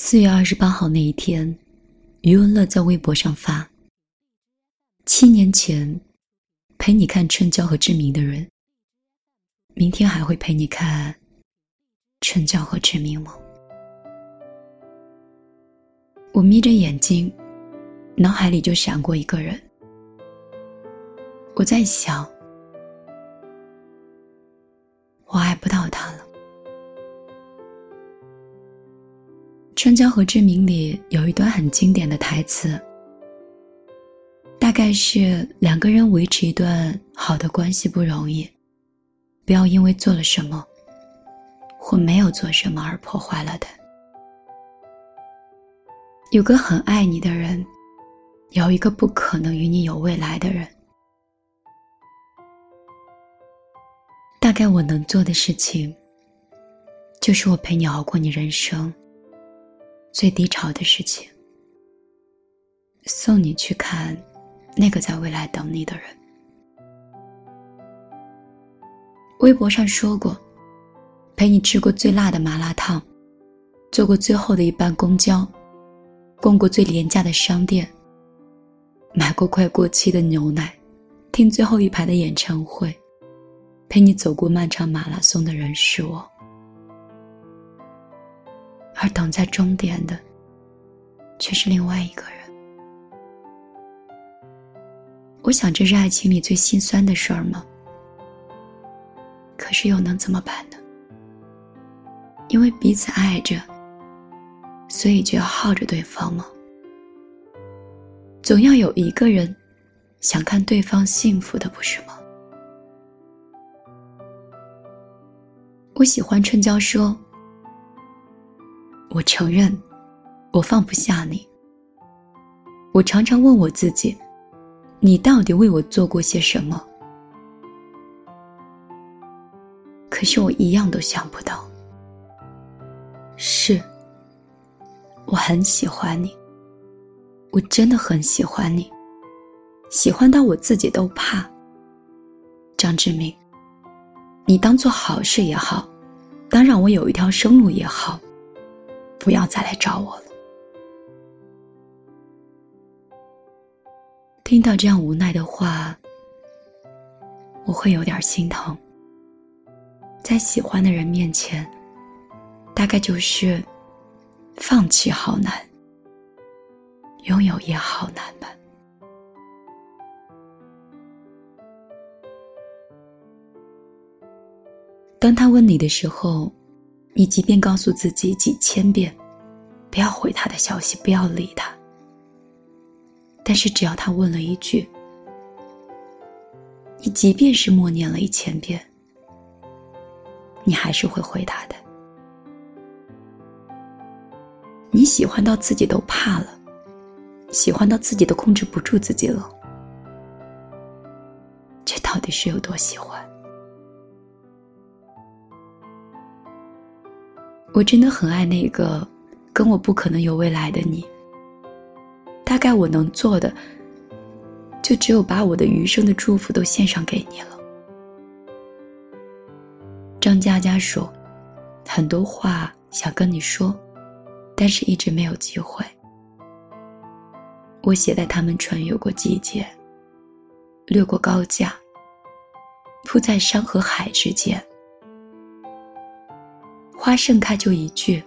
四月二十八号那一天，余文乐在微博上发：“七年前陪你看《春娇》和《志明》的人，明天还会陪你看《春娇》和《志明》吗？”我眯着眼睛，脑海里就闪过一个人。我在想，我爱不到他了。《春娇》和《志明》里有一段很经典的台词，大概是两个人维持一段好的关系不容易，不要因为做了什么或没有做什么而破坏了的。有个很爱你的人，有一个不可能与你有未来的人。大概我能做的事情，就是我陪你熬过你人生最低潮的事情，送你去看那个在未来等你的人。微博上说过，陪你吃过最辣的麻辣烫，坐过最后的一班公交，逛过最廉价的商店，买过快过期的牛奶，听最后一排的演唱会。陪你走过漫长马拉松的人是我，而等在终点的，却是另外一个人。我想，这是爱情里最心酸的事儿吗？可是又能怎么办呢？因为彼此爱着，所以就要耗着对方吗？总要有一个人想看对方幸福的，不是吗？我喜欢春娇说：“我承认，我放不下你。我常常问我自己，你到底为我做过些什么？可是我一样都想不到。是，我很喜欢你，我真的很喜欢你，喜欢到我自己都怕。张志明。”你当做好事也好，当让我有一条生路也好，不要再来找我了。听到这样无奈的话，我会有点心疼。在喜欢的人面前，大概就是放弃好难，拥有也好难吧。当他问你的时候，你即便告诉自己几千遍，不要回他的消息，不要理他。但是只要他问了一句，你即便是默念了一千遍，你还是会回答的。你喜欢到自己都怕了，喜欢到自己都控制不住自己了，这到底是有多喜欢？我真的很爱那个跟我不可能有未来的你。大概我能做的，就只有把我的余生的祝福都献上给你了。张嘉佳说：“很多话想跟你说，但是一直没有机会。”我携带他们穿越过季节，掠过高架，铺在山和海之间。花盛开就一句，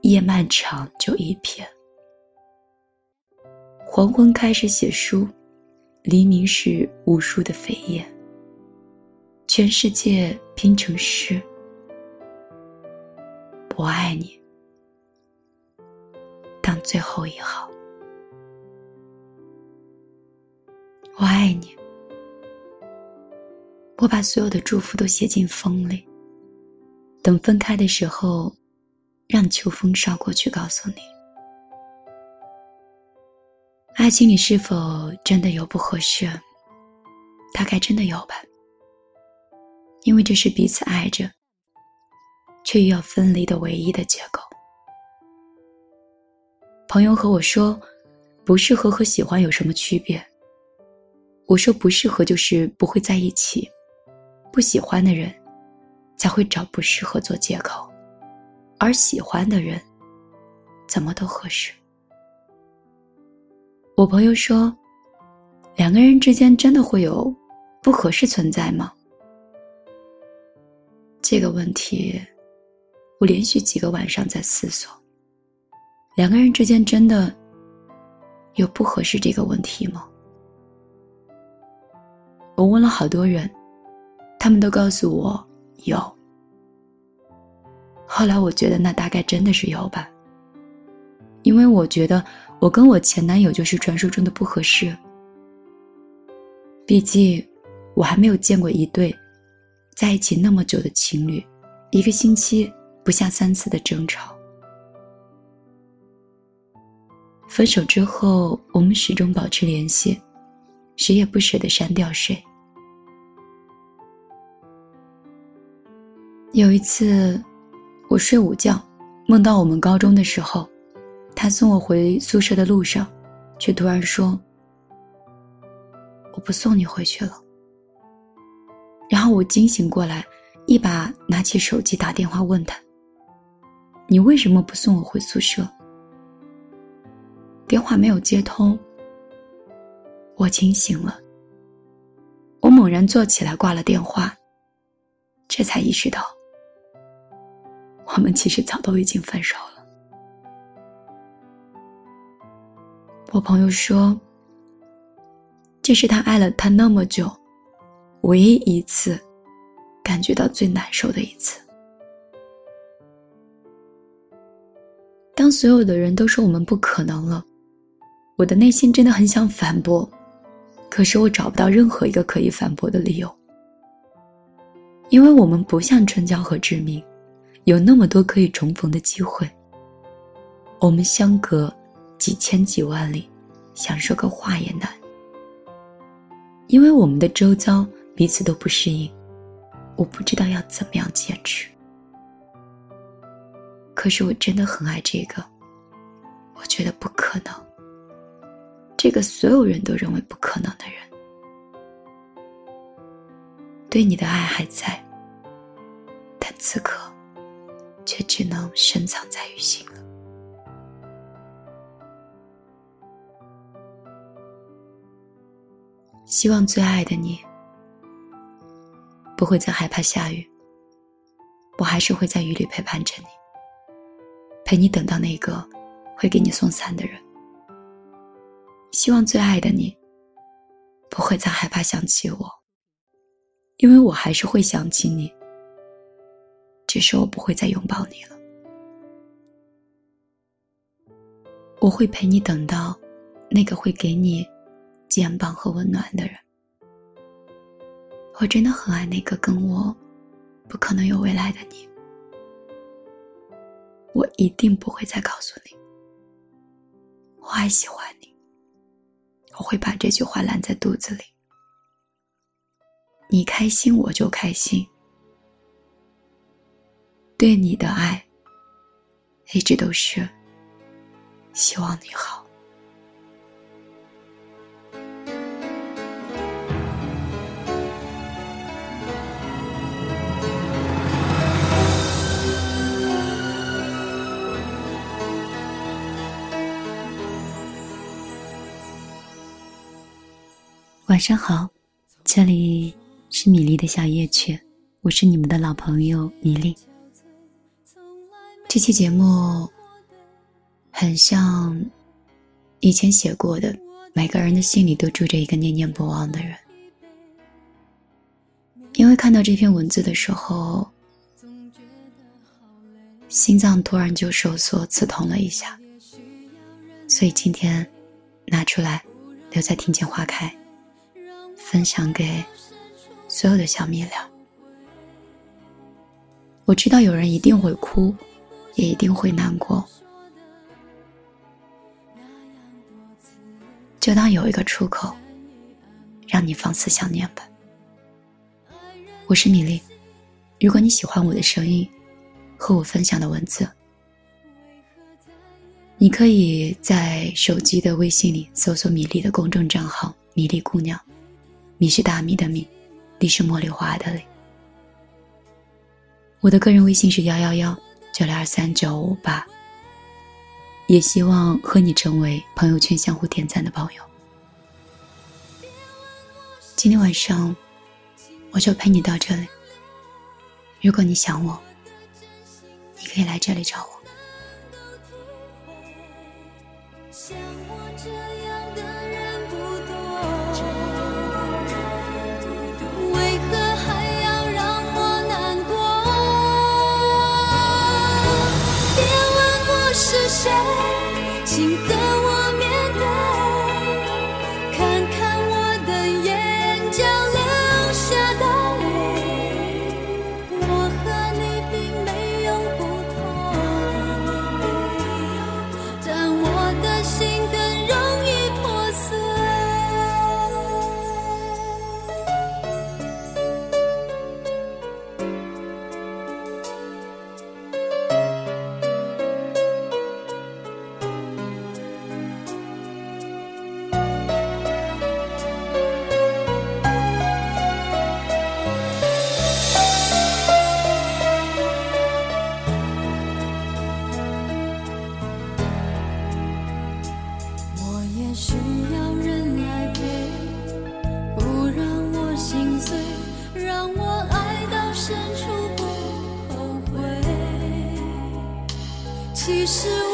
夜漫长就一篇。黄昏开始写书，黎明是无数的扉页。全世界拼成诗，我爱你，当最后一行。我爱你，我把所有的祝福都写进风里。等分开的时候，让秋风捎过去，告诉你：爱情里是否真的有不合适？大概真的有吧。因为这是彼此爱着，却又要分离的唯一的结构。朋友和我说，不适合和喜欢有什么区别？我说不适合就是不会在一起，不喜欢的人。才会找不适合做借口，而喜欢的人，怎么都合适。我朋友说，两个人之间真的会有不合适存在吗？这个问题，我连续几个晚上在思索。两个人之间真的有不合适这个问题吗？我问了好多人，他们都告诉我有。后来我觉得那大概真的是有吧，因为我觉得我跟我前男友就是传说中的不合适。毕竟我还没有见过一对在一起那么久的情侣，一个星期不下三次的争吵。分手之后，我们始终保持联系，谁也不舍得删掉谁。有一次，我睡午觉，梦到我们高中的时候，他送我回宿舍的路上，却突然说：“我不送你回去了。”然后我惊醒过来，一把拿起手机打电话问他：“你为什么不送我回宿舍？”电话没有接通，我清醒了。我猛然坐起来挂了电话，这才意识到，我们其实早都已经分手了。我朋友说，这是他爱了他那么久，唯一一次感觉到最难受的一次。当所有的人都说我们不可能了。我的内心真的很想反驳，可是我找不到任何一个可以反驳的理由。因为我们不像春娇和志明，有那么多可以重逢的机会。我们相隔几千几万里，想说个话也难。因为我们的周遭彼此都不适应，我不知道要怎么样坚持。可是我真的很爱这个，我觉得不可能。这个所有人都认为不可能的人，对你的爱还在，但此刻却只能深藏在于心了。希望最爱的你不会再害怕下雨，我还是会在雨里陪伴着你，陪你等到那个会给你送伞的人。希望最爱的你不会再害怕想起我，因为我还是会想起你，只是我不会再拥抱你了。我会陪你等到那个会给你肩膀和温暖的人。我真的很爱那个跟我不可能有未来的你，我一定不会再告诉你，我还喜欢你。我会把这句话烂在肚子里。你开心，我就开心。对你的爱，一直都是希望你好。晚上好，这里是米粒的小夜曲，我是你们的老朋友米粒。这期节目很像以前写过的，每个人的心里都住着一个念念不忘的人。因为看到这篇文字的时候，心脏突然就收缩、刺痛了一下，所以今天拿出来留在听见花开。分享给所有的小米聊。我知道有人一定会哭，也一定会难过，就当有一个出口，让你放肆想念吧。我是米粒，如果你喜欢我的声音和我分享的文字，你可以在手机的微信里搜索米粒的公众账号“米粒姑娘”。米是大米的米，粒是茉莉花的粒。我的个人微信是幺幺幺九六二三九五八。也希望和你成为朋友圈相互点赞的朋友。今天晚上，我就陪你到这里。如果你想我，你可以来这里找我。心。在是。